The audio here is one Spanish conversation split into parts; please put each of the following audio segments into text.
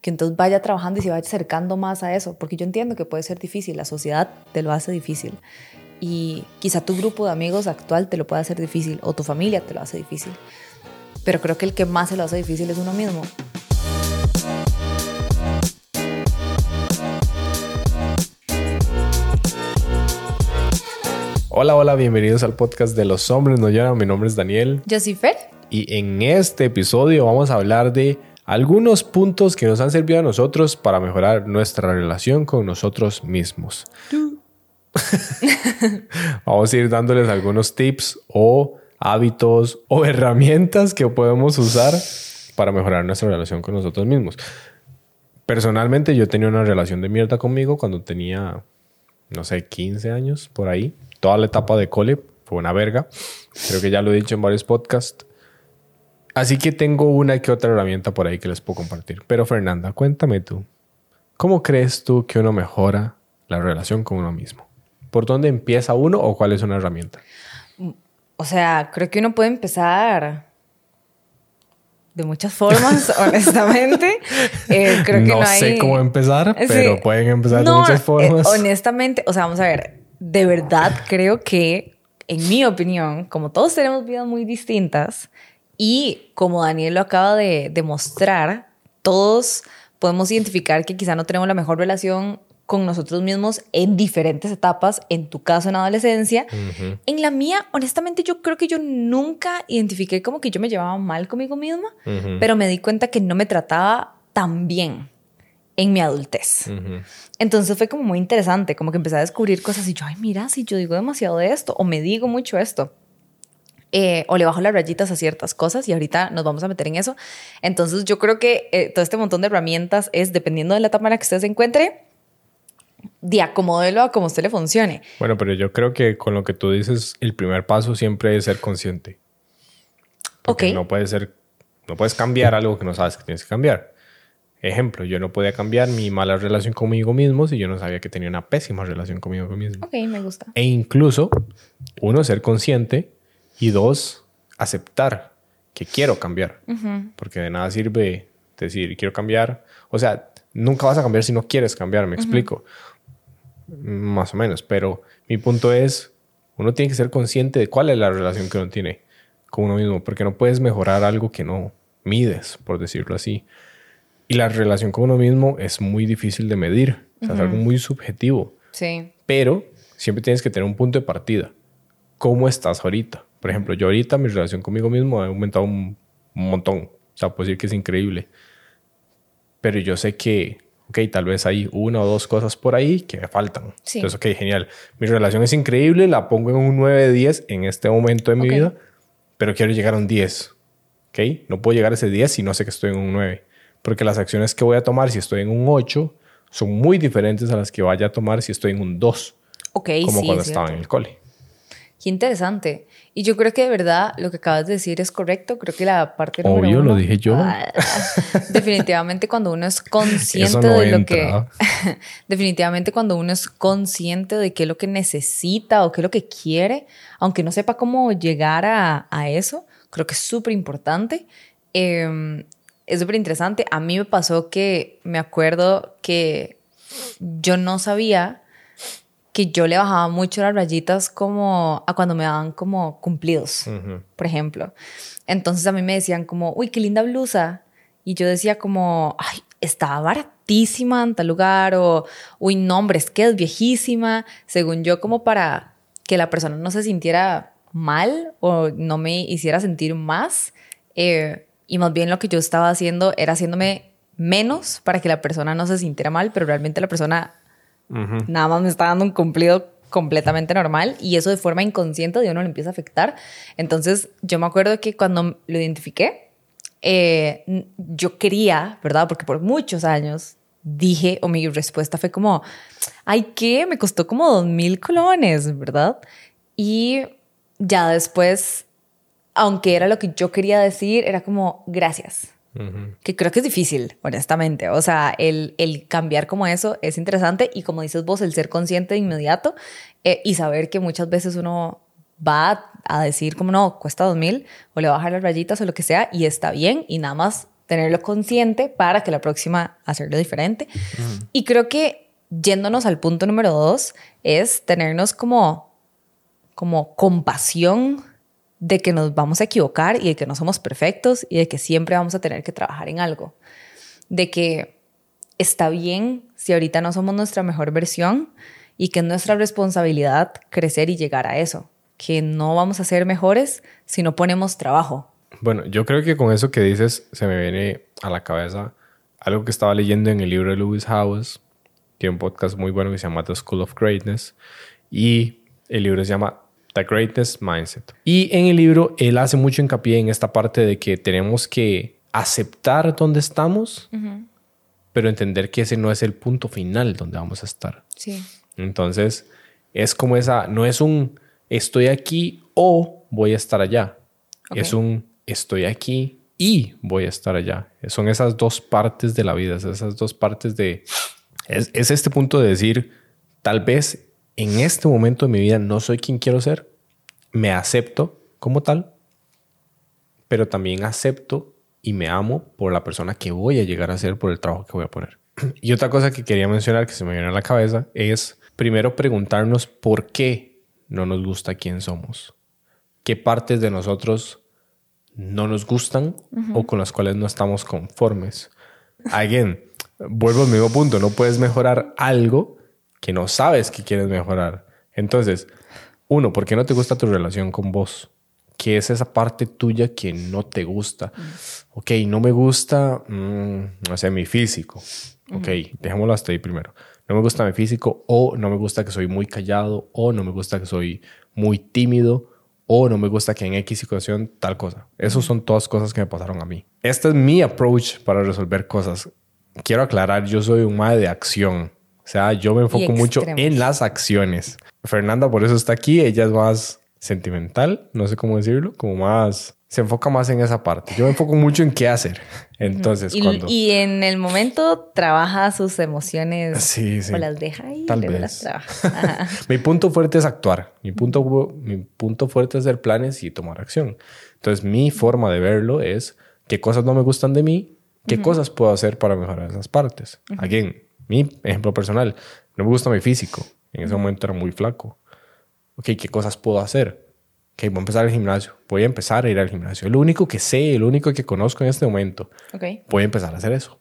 que entonces vaya trabajando y se vaya acercando más a eso, porque yo entiendo que puede ser difícil, la sociedad te lo hace difícil y quizá tu grupo de amigos actual te lo puede hacer difícil o tu familia te lo hace difícil, pero creo que el que más se lo hace difícil es uno mismo. Hola, hola, bienvenidos al podcast de Los Hombres No Lloran. Mi nombre es Daniel. Yo soy Fer. Y en este episodio vamos a hablar de algunos puntos que nos han servido a nosotros para mejorar nuestra relación con nosotros mismos. Vamos a ir dándoles algunos tips o hábitos o herramientas que podemos usar para mejorar nuestra relación con nosotros mismos. Personalmente yo tenía una relación de mierda conmigo cuando tenía, no sé, 15 años por ahí. Toda la etapa de cole fue una verga. Creo que ya lo he dicho en varios podcasts. Así que tengo una que otra herramienta por ahí que les puedo compartir. Pero Fernanda, cuéntame tú, ¿cómo crees tú que uno mejora la relación con uno mismo? ¿Por dónde empieza uno o cuál es una herramienta? O sea, creo que uno puede empezar de muchas formas, honestamente. Eh, creo que no, sé cómo empezar, pero pueden empezar de muchas formas. Eh, honestamente, o sea, vamos a ver, de verdad creo que, en mi opinión, como todos tenemos vidas muy distintas, y como Daniel lo acaba de demostrar, todos podemos identificar que quizá no tenemos la mejor relación con nosotros mismos en diferentes etapas, en tu caso en adolescencia. En la mía, honestamente, yo creo que yo nunca identifiqué como que yo me llevaba mal conmigo misma, pero me di cuenta que no me trataba tan bien en mi adultez. Entonces fue como muy interesante, como que empecé a descubrir cosas y yo, ay, mira, si yo digo demasiado de esto o me digo mucho esto. Eh, o le bajo las rayitas a ciertas cosas y ahorita nos vamos a meter en eso. Entonces yo creo que eh, todo este montón de herramientas es, dependiendo de la etapa en la que usted se encuentre, de acomódelo a como usted le funcione. Bueno, pero yo creo que con lo que tú dices, el primer paso siempre es ser consciente. Porque no puedes ser, no puedes cambiar algo que no sabes que tienes que cambiar. Ejemplo, yo no podía cambiar mi mala relación conmigo mismo si yo no sabía que tenía una pésima relación conmigo mismo. Ok, me gusta. E incluso, uno, ser consciente y dos, aceptar que quiero cambiar. Porque de nada sirve decir, quiero cambiar. O sea, nunca vas a cambiar si no quieres cambiar, me explico. Más o menos. Pero mi punto es, uno tiene que ser consciente de cuál es la relación que uno tiene con uno mismo. Porque no puedes mejorar algo que no mides, por decirlo así. Y la relación con uno mismo es muy difícil de medir. O sea, es algo muy subjetivo. Sí. Pero siempre tienes que tener un punto de partida. ¿Cómo estás ahorita? Por ejemplo, yo ahorita mi relación conmigo mismo ha aumentado un, montón. O sea, puedo decir que es increíble. Pero yo sé que, ok, tal vez hay una o dos cosas por ahí que me faltan. Entonces, ok, genial. Mi relación es increíble, la pongo en un 9 de 10 en este momento de mi vida, pero quiero llegar a un 10. ¿Ok? No puedo llegar a ese 10 si no sé que estoy en un 9. Porque las acciones que voy a tomar si estoy en un 8 son muy diferentes a las que vaya a tomar si estoy en un 2. Ok, como cuando estaba en el cole. Qué interesante. Y yo creo que de verdad lo que acabas de decir es correcto. Creo que la parte Obvio, lo dije yo. Ah, definitivamente cuando uno es consciente de lo que... definitivamente cuando uno es consciente de qué es lo que necesita o qué es lo que quiere, aunque no sepa cómo llegar a, a eso, creo que es súper importante. Em, es súper interesante. A mí me pasó que me acuerdo que yo no sabía que yo le bajaba mucho las rayitas como a cuando me daban como cumplidos, por ejemplo. Entonces a mí me decían como, uy, qué linda blusa. Y yo decía como, ay, estaba baratísima en tal lugar o, uy, no, hombre, es que es viejísima, según yo, como para que la persona no se sintiera mal o no me hiciera sentir más. Eh, y más bien lo que yo estaba haciendo era haciéndome menos para que la persona no se sintiera mal, pero realmente la persona Nada más me está dando un cumplido completamente normal y eso de forma inconsciente de uno le empieza a afectar. Entonces yo me acuerdo que cuando lo identifiqué, eh, yo quería, ¿verdad? Porque por muchos años dije, o mi respuesta fue como, ay, ¿qué? Me costó como dos mil colones, ¿verdad? Y ya después, aunque era lo que yo quería decir, era como, gracias. Que creo que es difícil, honestamente. O sea, el, el, cambiar como eso es interesante y como dices vos, el ser consciente de inmediato eh, y saber que muchas veces uno va a decir como no, cuesta dos mil o le va a bajar las rayitas o lo que sea y está bien y nada más tenerlo consciente para que la próxima hacerlo diferente. Y creo que yéndonos al punto número dos es tenernos como, como compasión de que nos vamos a equivocar y de que no somos perfectos y de que siempre vamos a tener que trabajar en algo. De que está bien si ahorita no somos nuestra mejor versión y que es nuestra responsabilidad crecer y llegar a eso. Que no vamos a ser mejores si no ponemos trabajo. Bueno, yo creo que con eso que dices se me viene a la cabeza algo que estaba leyendo en el libro de Lewis Howes. Tiene un podcast muy bueno que se llama The School of Greatness. Y el libro se llama The Greatness Mindset. Y en el libro él hace mucho hincapié en esta parte de que tenemos que aceptar dónde estamos, pero entender que ese no es el punto final donde vamos a estar. Sí. Entonces, es como esa, no es un estoy aquí o voy a estar allá. Es un estoy aquí y voy a estar allá. Son esas dos partes de la vida, esas dos partes de... Es, este punto de decir, tal vez en este momento de mi vida no soy quien quiero ser, me acepto como tal, pero también acepto y me amo por la persona que voy a llegar a ser, por el trabajo que voy a poner. Y otra cosa que quería mencionar que se me viene a la cabeza es primero preguntarnos por qué no nos gusta quién somos. ¿Qué partes de nosotros no nos gustan o con las cuales no estamos conformes. Again, vuelvo al mismo punto, no puedes mejorar algo que no sabes que quieres mejorar. Entonces, uno, ¿por qué no te gusta tu relación con vos? ¿Qué es esa parte tuya que no te gusta? Ok, no me gusta, mm, no sé, mi físico. Ok, dejémoslo hasta ahí primero. No me gusta mi físico o no me gusta que soy muy callado o no me gusta que soy muy tímido o no me gusta que en X situación tal cosa. Esas son todas cosas que me pasaron a mí. Este es mi approach para resolver cosas. Quiero aclarar, yo soy un madre de acción. O sea, yo me enfoco mucho en las acciones. Fernanda por eso está aquí. Ella es más sentimental, no sé cómo decirlo, como más se enfoca más en esa parte. Yo me enfoco mucho en qué hacer. Entonces, y, cuando... y en el momento trabaja sus emociones sí, sí. o las deja ahí. Tal vez. mi punto fuerte es actuar. Mi punto, mi punto fuerte es hacer planes y tomar acción. Entonces, mi forma de verlo es qué cosas no me gustan de mí, qué cosas puedo hacer para mejorar esas partes. Again, mi ejemplo personal, no me gusta mi físico. En ese momento era muy flaco. Ok, ¿qué cosas puedo hacer? que voy a empezar el gimnasio. Voy a empezar a ir al gimnasio. lo único que sé, lo único que conozco en este momento. Okay. Voy a empezar a hacer eso.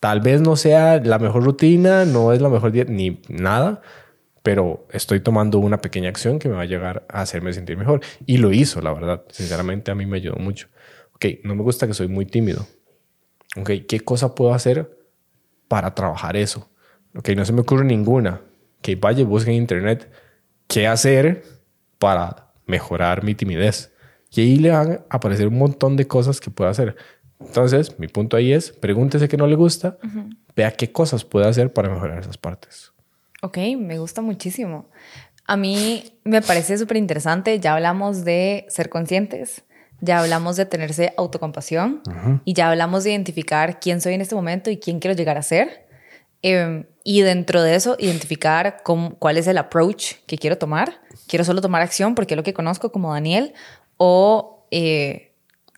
Tal vez no sea la mejor rutina, no es la mejor dieta, ni nada, pero estoy tomando una pequeña acción que me va a llegar a hacerme sentir mejor. Y lo hizo, la verdad. Sinceramente, a mí me ayudó mucho. Ok, no me gusta que soy muy tímido. Ok, ¿qué cosa puedo hacer para trabajar eso? Ok, no se me ocurre ninguna. Que vaya y busque en internet qué hacer para mejorar mi timidez. Y ahí le van a aparecer un montón de cosas que puede hacer. Entonces, mi punto ahí es, pregúntese qué no le gusta, vea qué cosas puede hacer para mejorar esas partes. Ok, me gusta muchísimo. A mí me parece súper interesante. Ya hablamos de ser conscientes, ya hablamos de tenerse autocompasión y ya hablamos de identificar quién soy en este momento y quién quiero llegar a ser. Em, y dentro de eso, identificar cuál es el approach que quiero tomar quiero solo tomar acción porque es lo que conozco como Daniel, o eh,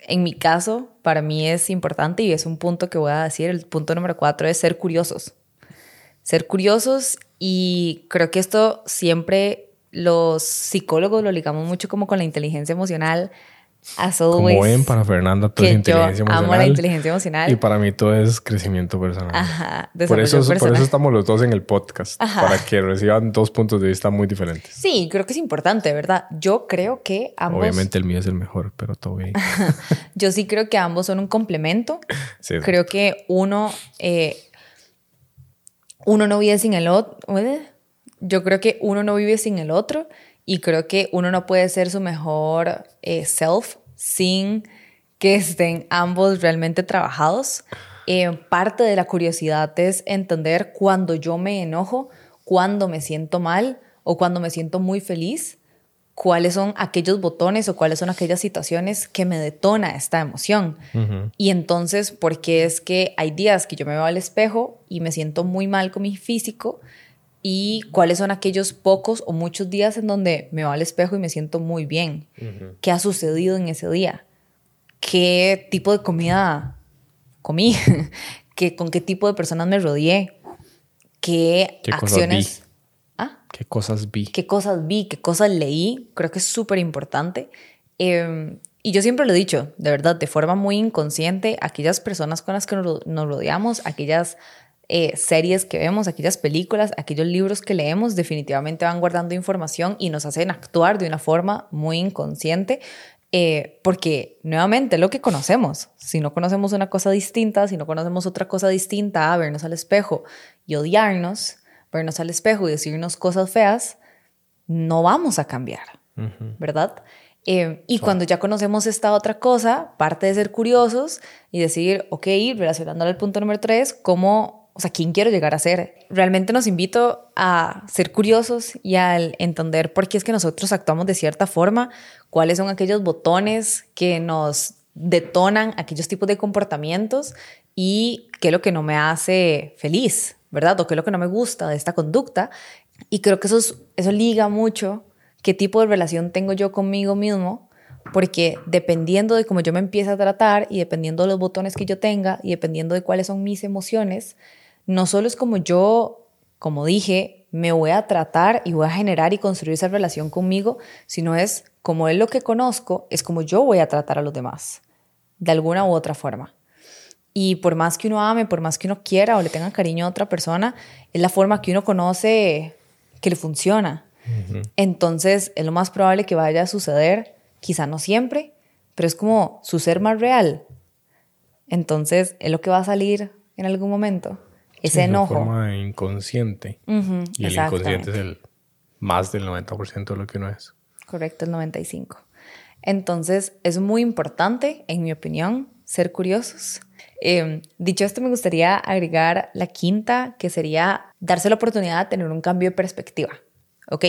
en mi caso, para mí es importante y es un punto que voy a decir, el punto número cuatro es ser curiosos. Ser curiosos y creo que esto siempre los psicólogos lo ligamos mucho como con la inteligencia emocional como ven, para Fernanda todo es inteligencia emocional. Amo la inteligencia emocional. Y para mí todo es crecimiento personal. Ajá, por eso, por eso estamos los dos en el podcast, para que reciban dos puntos de vista muy diferentes. Sí, creo que es importante, ¿verdad? Yo creo que ambos... Obviamente el mío es el mejor, pero todo bien. Yo sí creo que ambos son un complemento. Sí, creo que uno, eh, uno no vive sin el otro. Yo creo que uno no vive sin el otro y creo que uno no puede ser su mejor eh, self sin que estén ambos realmente trabajados. Eh, parte de la curiosidad es entender cuando yo me enojo, cuando me siento mal o cuando me siento muy feliz, cuáles son aquellos botones o cuáles son aquellas situaciones que me detona esta emoción. Y entonces, ¿por qué es que hay días que yo me veo al espejo y me siento muy mal con mi físico y cuáles son aquellos pocos o muchos días en donde me va al espejo y me siento muy bien. ¿Qué ha sucedido en ese día? qué tipo de comida comí, que, con qué tipo de personas me rodeé, qué, acciones... ¿Ah? ¿Qué cosas vi? ¿Qué cosas vi? ¿Qué cosas leí? Creo que es súper importante. Em, y yo siempre lo he dicho, de verdad, de forma muy inconsciente, aquellas personas con las que nos rodeamos, aquellas eh, series que vemos, aquellas películas, aquellos libros que leemos, definitivamente van guardando información y nos hacen actuar de una forma muy inconsciente. Eh, porque nuevamente lo que conocemos, si no conocemos una cosa distinta, si no conocemos otra cosa distinta a vernos al espejo y odiarnos, vernos al espejo y decirnos cosas feas, no vamos a cambiar, ¿verdad? Eh, y cuando ya conocemos esta otra cosa, parte de ser curiosos y decir, ok, relacionándolo al punto número tres, ¿cómo o sea, quién quiero llegar a ser. Realmente nos invito a ser curiosos y a entender por qué es que nosotros actuamos de cierta forma, cuáles son aquellos botones que nos detonan aquellos tipos de comportamientos y qué es lo que no me hace feliz, ¿verdad? O qué es lo que no me gusta de esta conducta. Y creo que eso, eso liga mucho qué tipo de relación tengo yo conmigo mismo porque dependiendo de cómo yo me empiece a tratar y dependiendo de los botones que yo tenga y dependiendo de cuáles son mis emociones, no solo es como yo, como dije, me voy a tratar y voy a generar y construir esa relación conmigo, sino es como es lo que conozco, es como yo voy a tratar a los demás, de alguna u otra forma. Y por más que uno ame, por más que uno quiera o le tenga cariño a otra persona, es la forma que uno conoce que le funciona. Entonces, es lo más probable que vaya a suceder, quizá no siempre, pero es como su ser más real. Entonces, es lo que va a salir en algún momento ese enojo. De forma inconsciente. y el inconsciente es el más del 90% de lo que uno es. Correcto, el 95%. Entonces, es muy importante, en mi opinión, ser curiosos. Em, dicho esto, me gustaría agregar la quinta, que sería darse la oportunidad de tener un cambio de perspectiva. Ok,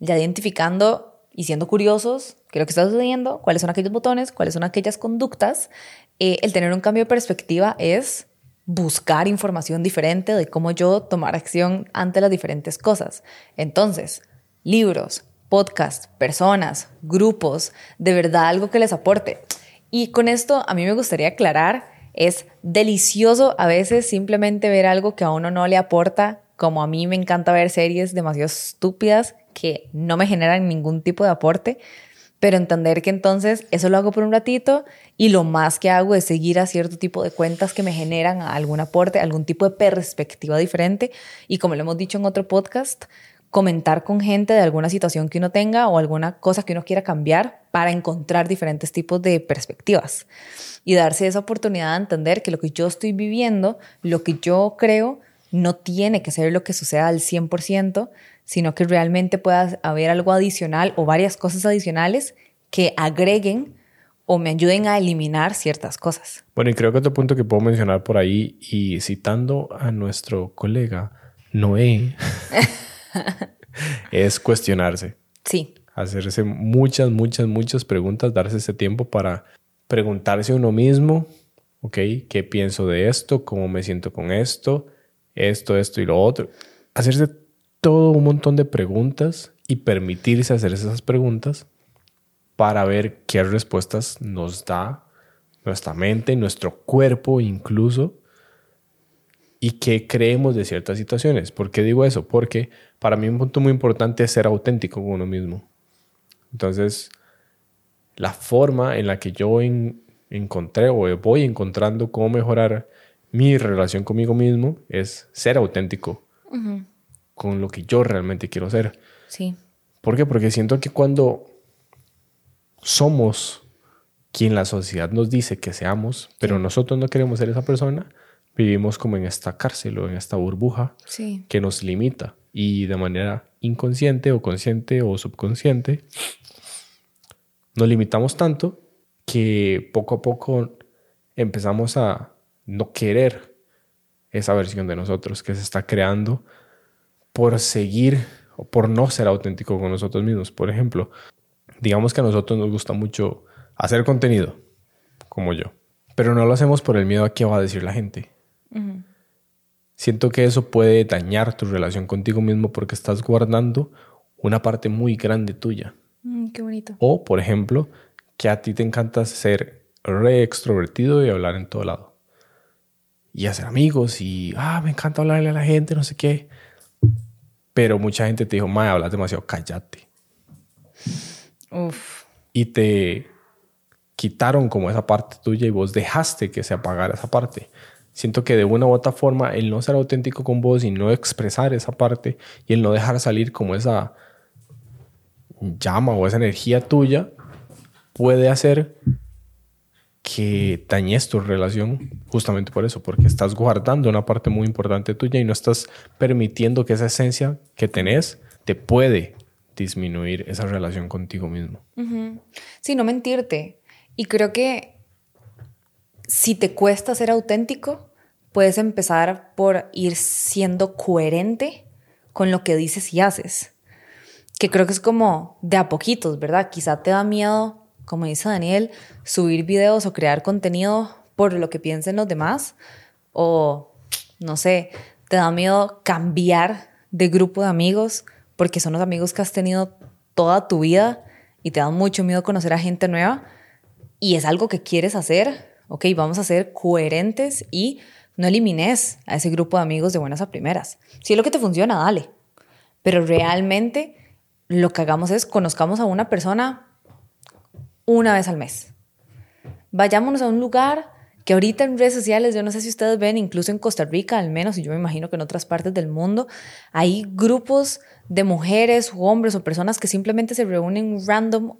ya identificando y siendo curiosos qué es lo que está sucediendo, cuáles son aquellos botones, cuáles son aquellas conductas, eh, el tener un cambio de perspectiva es buscar información diferente de cómo yo tomar acción ante las diferentes cosas. Entonces, libros, podcasts, personas, grupos, de verdad algo que les aporte. Y con esto a mí me gustaría aclarar, es delicioso a veces simplemente ver algo que a uno no le aporta, como a mí me encanta ver series demasiado estúpidas que no me generan ningún tipo de aporte, pero entender que entonces eso lo hago por un ratito y lo más que hago es seguir a cierto tipo de cuentas que me generan algún aporte, algún tipo de perspectiva diferente y como lo hemos dicho en otro podcast, comentar con gente de alguna situación que uno tenga o alguna cosa que uno quiera cambiar para encontrar diferentes tipos de perspectivas y darse esa oportunidad de entender que lo que yo estoy viviendo, lo que yo creo, no tiene que ser lo que suceda al 100%, sino que realmente pueda haber algo adicional o varias cosas adicionales que agreguen o me ayuden a eliminar ciertas cosas. Bueno, y creo que otro punto que puedo mencionar por ahí, y citando a nuestro colega Noé, es cuestionarse. Sí. Hacerse muchas, muchas, muchas preguntas, darse ese tiempo para preguntarse a uno mismo, ¿ok? ¿Qué pienso de esto? ¿Cómo me siento con esto? Esto, esto y lo otro. Hacerse todo un montón de preguntas y permitirse hacer esas preguntas para ver qué respuestas nos da nuestra mente, nuestro cuerpo incluso, y qué creemos de ciertas situaciones. ¿Por qué digo eso? Porque para mí un punto muy importante es ser auténtico con uno mismo. Entonces, la forma en la que yo encontré o voy encontrando cómo mejorar mi relación conmigo mismo es ser auténtico con lo que yo realmente quiero ser. Sí. ¿Por qué? Porque siento que cuando somos quien la sociedad nos dice que seamos, pero nosotros no queremos ser esa persona, vivimos como en esta cárcel o en esta burbuja que nos limita y de manera inconsciente o consciente o subconsciente nos limitamos tanto que poco a poco empezamos a no querer esa versión de nosotros que se está creando por seguir o por no ser auténtico con nosotros mismos. Por ejemplo, digamos que a nosotros nos gusta mucho hacer contenido, como yo, pero no lo hacemos por el miedo a qué va a decir la gente. Siento que eso puede dañar tu relación contigo mismo porque estás guardando una parte muy grande tuya. Mm, qué bonito. O, por ejemplo, que a ti te encanta ser re extrovertido y hablar en todo lado. Y hacer amigos y, ah, me encanta hablarle a la gente, no sé qué. Pero mucha gente te dijo, mae, hablas demasiado, cállate. Uf. Y te quitaron como esa parte tuya y vos dejaste que se apagara esa parte. Siento que de una u otra forma el no ser auténtico con vos y no expresar esa parte y el no dejar salir como esa llama o esa energía tuya puede hacer que dañes tu relación justamente por eso, porque estás guardando una parte muy importante tuya y no estás permitiendo que esa esencia que tenés te puede disminuir esa relación contigo mismo. Sí, no mentirte. Y creo que si te cuesta ser auténtico, puedes empezar por ir siendo coherente con lo que dices y haces. Que creo que es como de a poquitos, ¿verdad? Quizá te da miedo como dice Daniel, subir videos o crear contenido por lo que piensen los demás o, no sé, te da miedo cambiar de grupo de amigos porque son los amigos que has tenido toda tu vida y te da mucho miedo conocer a gente nueva y es algo que quieres hacer, ok, vamos a ser coherentes y no elimines a ese grupo de amigos de buenas a primeras. Si es lo que te funciona, dale. Pero realmente lo que hagamos es conozcamos a una persona una vez al mes. Vayámonos a un lugar que ahorita en redes sociales, yo no sé si ustedes ven, incluso en Costa Rica al menos, y yo me imagino que en otras partes del mundo, hay grupos de mujeres o hombres o personas que simplemente se reúnen random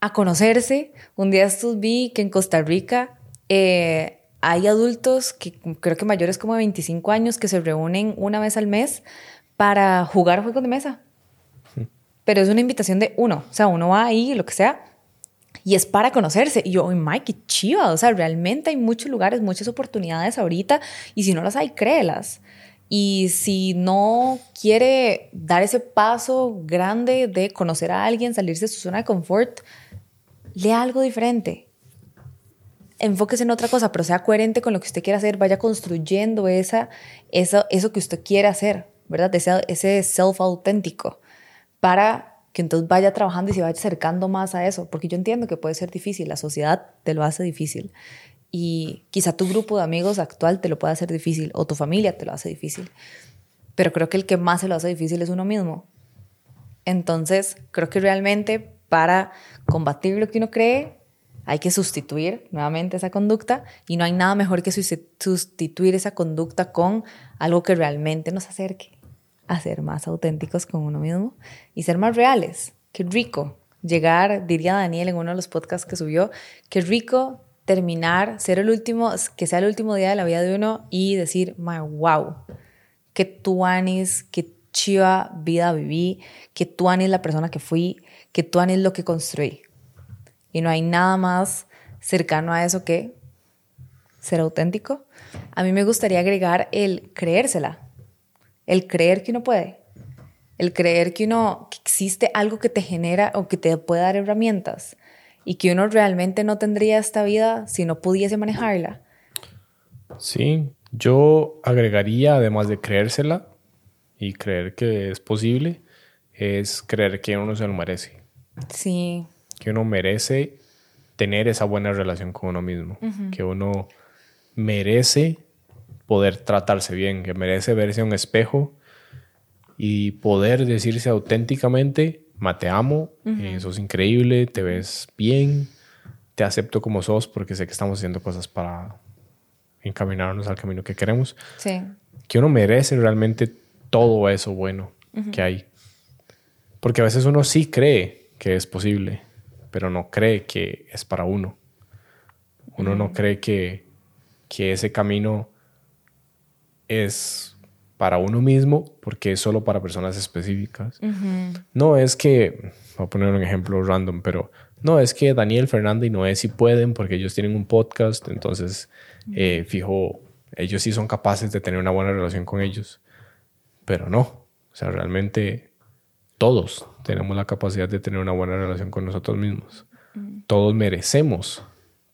a conocerse. Un día estos vi que en Costa Rica eh, hay adultos, que creo que mayores como de 25 años, que se reúnen una vez al mes para jugar juegos de mesa. Pero es una invitación de uno, o sea, uno va ahí, lo que sea, y es para conocerse. Y yo, Mike, qué chiva. O sea, realmente hay muchos lugares, muchas oportunidades ahorita. Y si no las hay, créelas. Y si no quiere dar ese paso grande de conocer a alguien, salirse de su zona de confort, lea algo diferente. Enfóquese en otra cosa, pero sea coherente con lo que usted quiere hacer. Vaya construyendo esa, eso, eso que usted quiere hacer, ¿verdad? Ese, ese self auténtico para que entonces vaya trabajando y se vaya acercando más a eso, porque yo entiendo que puede ser difícil, la sociedad te lo hace difícil y quizá tu grupo de amigos actual te lo pueda hacer difícil o tu familia te lo hace difícil, pero creo que el que más se lo hace difícil es uno mismo. Entonces, creo que realmente para combatir lo que uno cree, hay que sustituir nuevamente esa conducta y no hay nada mejor que sustituir esa conducta con algo que realmente nos acerque a ser más auténticos con uno mismo y ser más reales. Qué rico llegar, diría Daniel en uno de los podcasts que subió, qué rico terminar, ser el último, que sea el último día de la vida de uno y decir, my, wow, qué tuanis, qué chiva vida viví, qué tuanis la persona que fui, qué tuanis lo que construí. Y no hay nada más cercano a eso que ser auténtico. A mí me gustaría agregar el creérsela el creer que uno puede, el creer que uno que existe algo que te genera o que te puede dar herramientas y que uno realmente no tendría esta vida si no pudiese manejarla. Sí, yo agregaría además de creérsela y creer que es posible, es creer que uno se lo merece. Sí. Que uno merece tener esa buena relación con uno mismo, que uno merece poder tratarse bien, que merece verse a un espejo y poder decirse auténticamente, te amo, eh, sos increíble, te ves bien, te acepto como sos porque sé que estamos haciendo cosas para encaminarnos al camino que queremos. Sí. Que uno merece realmente todo eso bueno que hay. Porque a veces uno sí cree que es posible, pero no cree que es para uno. Uno no cree que, que ese camino es para uno mismo porque es solo para personas específicas. No es que, voy a poner un ejemplo random, pero no es que Daniel, Fernanda y Noé sí pueden porque ellos tienen un podcast, entonces eh, fijo, ellos sí son capaces de tener una buena relación con ellos, pero no, o sea, realmente todos tenemos la capacidad de tener una buena relación con nosotros mismos. Todos merecemos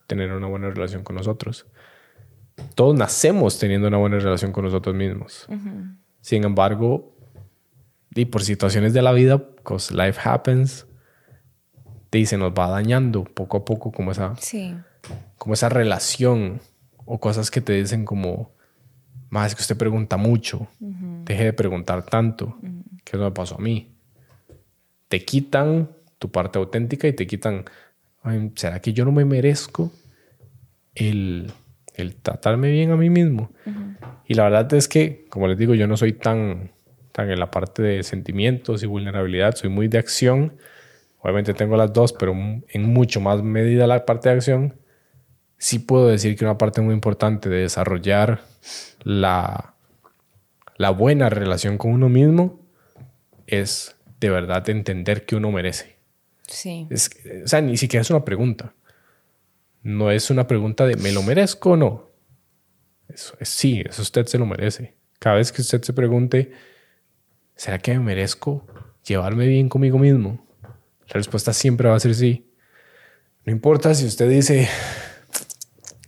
tener una buena relación con nosotros todos nacemos teniendo una buena relación con nosotros mismos. Sin embargo, y por situaciones de la vida, because life happens, y se nos va dañando poco a poco como esa, como esa relación o cosas que te dicen como, más es que usted pregunta mucho, deje de preguntar tanto, que eso me pasó a mí. Te quitan tu parte auténtica y te quitan, ¿será que yo no me merezco el, el tratarme bien a mí mismo? Y la verdad es que, como les digo, yo no soy tan, tan en la parte de sentimientos y vulnerabilidad, soy muy de acción. Obviamente tengo las dos, pero en mucho más medida la parte de acción. Sí puedo decir que una parte muy importante de desarrollar la, la buena relación con uno mismo es de verdad entender que uno merece. Sí. o sea, ni siquiera es una pregunta. No es una pregunta de ¿me lo merezco o no? Eso es sí, eso usted se lo merece. Cada vez que usted se pregunte, ¿será que me merezco llevarme bien conmigo mismo? La respuesta siempre va a ser sí. No importa si usted dice,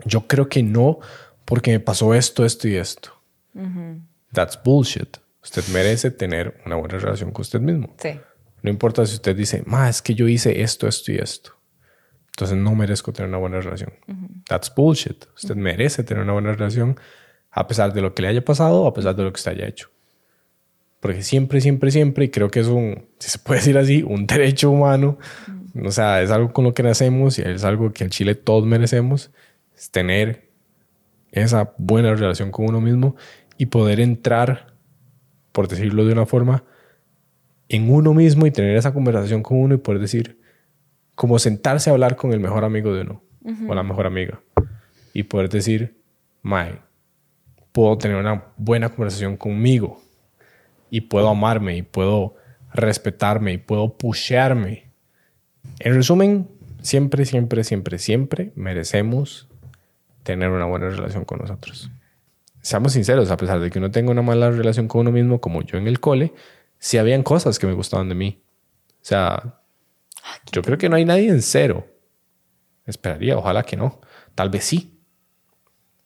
yo creo que no, porque me pasó esto, esto y esto. That's bullshit. Usted merece tener una buena relación con usted mismo. Sí. No importa si usted dice, ma, es que yo hice esto, esto y esto. Entonces no merezco tener una buena relación. That's bullshit. Usted merece tener una buena relación a pesar de lo que le haya pasado o a pesar de lo que usted haya hecho. Porque siempre, siempre, siempre, y creo que es un, si se puede decir así, un derecho humano. O sea, es algo con lo que nacemos y es algo que en Chile todos merecemos, es tener esa buena relación con uno mismo y poder entrar, por decirlo de una forma, en uno mismo y tener esa conversación con uno y poder decir, como sentarse a hablar con el mejor amigo de uno o la mejor amiga y poder decir, Mae, puedo tener una buena conversación conmigo y puedo amarme y puedo respetarme y puedo pushearme. En resumen, siempre, siempre, siempre, siempre merecemos tener una buena relación con nosotros. Seamos sinceros, a pesar de que uno tenga una mala relación con uno mismo, como yo en el cole, sí habían cosas que me gustaban de mí. O sea, yo creo que no hay nadie en cero. Esperaría, ojalá que no. Tal vez sí.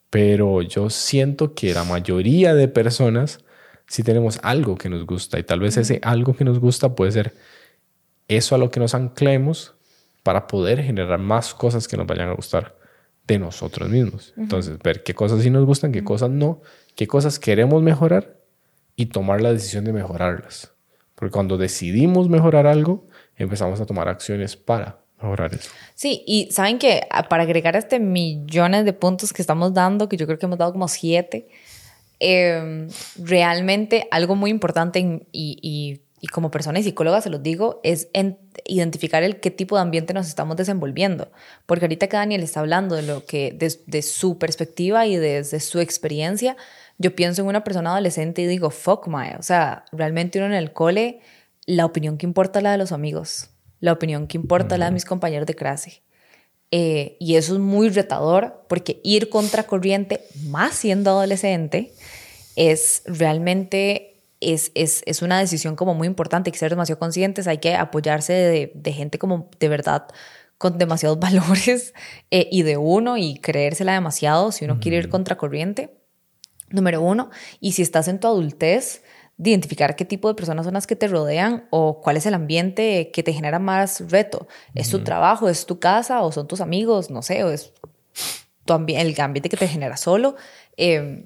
Pero yo siento que la mayoría de personas sí tenemos algo que nos gusta y tal vez ese algo que nos gusta puede ser eso a lo que nos anclemos para poder generar más cosas que nos vayan a gustar de nosotros mismos. Entonces, ver qué cosas sí nos gustan, qué cosas no, qué cosas queremos mejorar y tomar la decisión de mejorarlas. Porque cuando decidimos mejorar algo, empezamos a tomar acciones para mejorar eso. Sí, y saben que ah, para agregar este millones de puntos que estamos dando, que yo creo que hemos dado como siete, em, realmente algo muy importante y, y, como persona y psicóloga se los digo, es identificar el qué tipo de ambiente nos estamos desenvolviendo. Porque ahorita que Daniel está hablando de lo que, de, de su perspectiva y desde su experiencia, yo pienso en una persona adolescente y digo, fuck my, o sea, realmente uno en el cole la opinión que importa es la de los amigos, la opinión que importa es la de mis compañeros de clase. Eh, y eso es muy retador porque ir contra corriente, más siendo adolescente, es realmente es, es, es, una decisión como muy importante, hay que ser demasiado conscientes, hay que apoyarse de, de gente como de verdad con demasiados valores eh, y de uno y creérsela demasiado si uno quiere ir contra corriente, número uno. Y si estás en tu adultez, de identificar qué tipo de personas son las que te rodean o cuál es el ambiente que te genera más reto. ¿Es tu trabajo, es tu casa o son tus amigos? No sé, o es tu el ambiente que te genera solo. Em,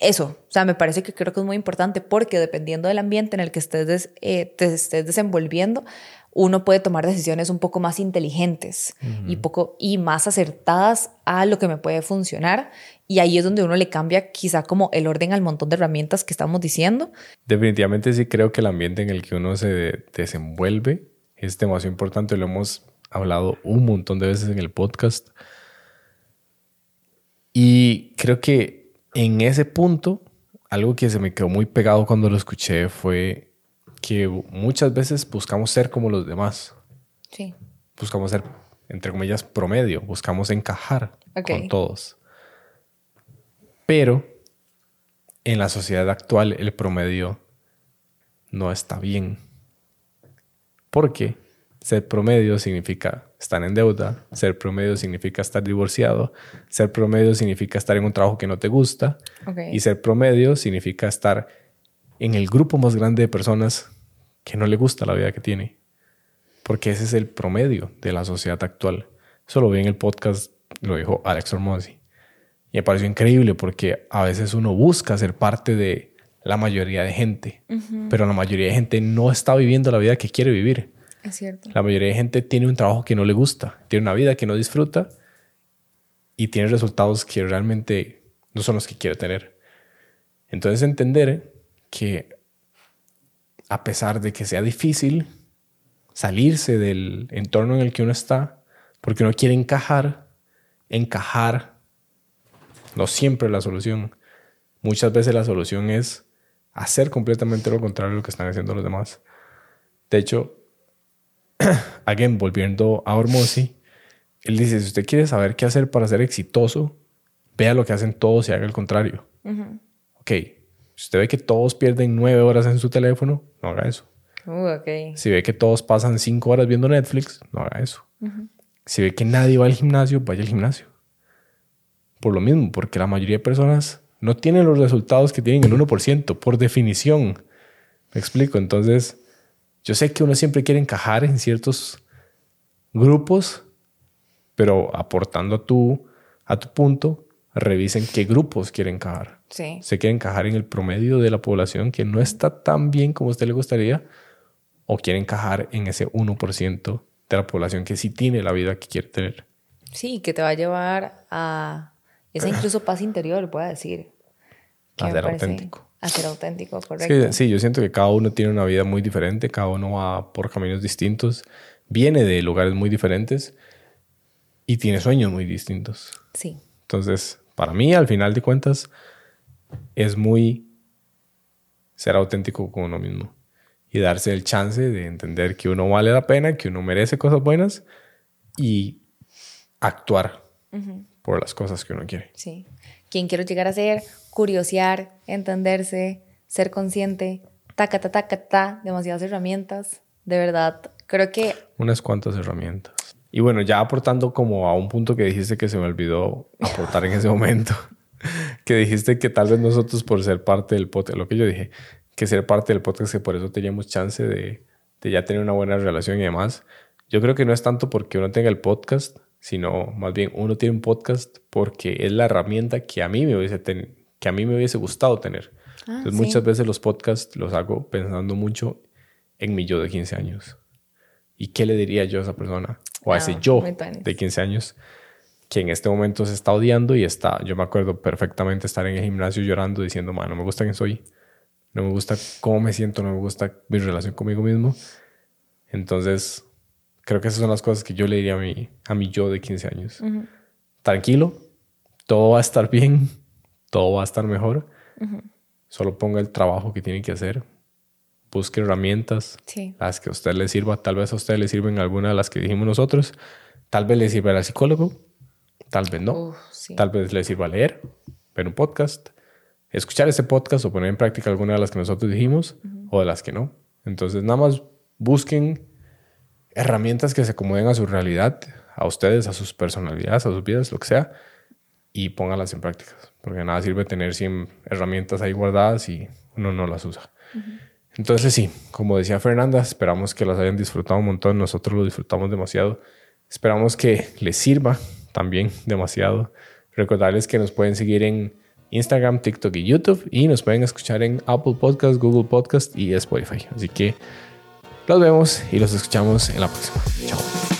eso, o sea, me parece que creo que es muy importante porque dependiendo del ambiente en el que estés eh, te estés desenvolviendo, uno puede tomar decisiones un poco más inteligentes y, poco, y más acertadas a lo que me puede funcionar. Y ahí es donde uno le cambia quizá como el orden al montón de herramientas que estamos diciendo. Definitivamente sí creo que el ambiente en el que uno se desenvuelve es demasiado importante. Lo hemos hablado un montón de veces en el podcast. Y creo que en ese punto, algo que se me quedó muy pegado cuando lo escuché fue que muchas veces buscamos ser como los demás. Sí. Buscamos ser, entre comillas, promedio. Buscamos encajar con todos. Pero en la sociedad actual el promedio no está bien. Porque ser promedio significa estar en deuda, ser promedio significa estar divorciado, ser promedio significa estar en un trabajo que no te gusta y ser promedio significa estar en el grupo más grande de personas que no le gusta la vida que tiene. Porque ese es el promedio de la sociedad actual. Eso lo vi en el podcast lo dijo Alex Hormozzi. Y me pareció increíble porque a veces uno busca ser parte de la mayoría de gente, pero la mayoría de gente no está viviendo la vida que quiere vivir. Es cierto. La mayoría de gente tiene un trabajo que no le gusta, tiene una vida que no disfruta y tiene resultados que realmente no son los que quiere tener. Entonces entender que a pesar de que sea difícil salirse del entorno en el que uno está, porque uno quiere encajar, encajar no siempre es la solución. Muchas veces la solución es hacer completamente lo contrario de lo que están haciendo los demás. De hecho, again, volviendo a Hormozy, él dice, si usted quiere saber qué hacer para ser exitoso, vea lo que hacen todos y haga el contrario. Ok, si usted ve que todos pierden nueve horas en su teléfono, no haga eso. Uh, okay. Si ve que todos pasan cinco horas viendo Netflix, no haga eso. Si ve que nadie va al gimnasio, vaya al gimnasio. Por lo mismo, porque la mayoría de personas no tienen los resultados que tienen el 1%, por definición. Me explico. Entonces, yo sé que uno siempre quiere encajar en ciertos grupos, pero aportando a tu, a tu punto, revisen qué grupos quieren encajar. Sí. Se quiere encajar en el promedio de la población que no está tan bien como a usted le gustaría, o quiere encajar en ese 1% de la población que sí tiene la vida que quiere tener. Sí, que te va a llevar a esa incluso paz interior, puedo decir. A ser auténtico. A ser auténtico, correcto. sí, yo siento que cada uno tiene una vida muy diferente, cada uno va por caminos distintos, viene de lugares muy diferentes y tiene sueños muy distintos. Sí. Entonces, para mí, al final de cuentas, es muy ser auténtico con uno mismo y darse el chance de entender que uno vale la pena, que uno merece cosas buenas y actuar por las cosas que uno quiere. Sí. Quien quiero llegar a ser, curiosear, entenderse, ser consciente, taca, ta, taca, ta, demasiadas herramientas. De verdad, creo que... Unas cuantas herramientas. Y bueno, ya aportando como a un punto que dijiste que se me olvidó aportar en ese momento, que dijiste que tal vez nosotros por ser parte del podcast, lo que yo dije, que ser parte del podcast, que por eso teníamos chance de, de ya tener una buena relación y demás. Yo creo que no es tanto porque uno tenga el podcast, sino más bien uno tiene un podcast porque es la herramienta que a mí me hubiese, que a mí me hubiese gustado tener. Ah, Entonces, muchas veces los podcasts los hago pensando mucho en mi yo de 15 años. ¿Y qué le diría yo a esa persona? O a ese ah, yo de 15 años que en este momento se está odiando y está, yo me acuerdo perfectamente estar en el gimnasio llorando diciendo, no me gusta quién soy, no me gusta cómo me siento, no me gusta mi relación conmigo mismo. Entonces, Creo que esas son las cosas que yo le diría a mi, a mi yo de 15 años. Tranquilo, todo va a estar bien, todo va a estar mejor. Solo ponga el trabajo que tiene que hacer. Busque herramientas, las que a usted le sirva. Tal vez a usted le sirven algunas de las que dijimos nosotros. Tal vez le sirva al psicólogo, tal vez no. Tal vez le sirva leer, ver un podcast, escuchar ese podcast o poner en práctica alguna de las que nosotros dijimos o de las que no. Entonces, nada más busquen herramientas que se acomoden a su realidad, a ustedes, a sus personalidades, a sus vidas, lo que sea, y pónganlas en práctica. Porque nada sirve tener 100 herramientas ahí guardadas y uno no las usa. Entonces sí, como decía Fernanda, esperamos que las hayan disfrutado un montón, nosotros lo disfrutamos demasiado. Esperamos que les sirva también demasiado. Recordarles que nos pueden seguir en Instagram, TikTok y YouTube y nos pueden escuchar en Apple Podcast, Google Podcast y Spotify. Así que los vemos y los escuchamos en la próxima. Chao.